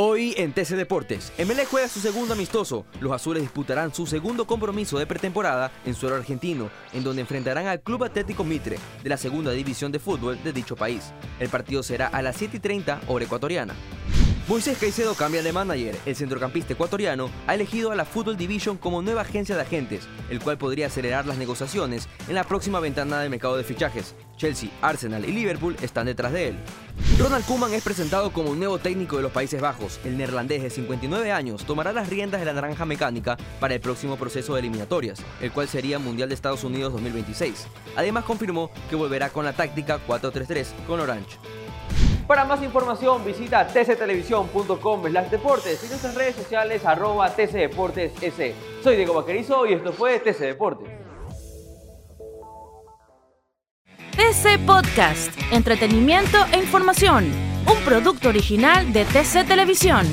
Hoy en TC Deportes, MLE juega su segundo amistoso. Los azules disputarán su segundo compromiso de pretemporada en suelo argentino, en donde enfrentarán al Club Atlético Mitre de la segunda división de fútbol de dicho país. El partido será a las 7:30 hora ecuatoriana. Moisés Caicedo cambia de manager. El centrocampista ecuatoriano ha elegido a la Football Division como nueva agencia de agentes, el cual podría acelerar las negociaciones en la próxima ventana de mercado de fichajes. Chelsea, Arsenal y Liverpool están detrás de él. Ronald Koeman es presentado como un nuevo técnico de los Países Bajos. El neerlandés de 59 años tomará las riendas de la naranja mecánica para el próximo proceso de eliminatorias, el cual sería Mundial de Estados Unidos 2026. Además confirmó que volverá con la táctica 4-3-3 con Orange. Para más información visita tctelevisión.com deportes y nuestras redes sociales arroba tcdeportes Soy Diego Vaquerizo y esto fue TC Deportes. TC Podcast, entretenimiento e información, un producto original de TC Televisión.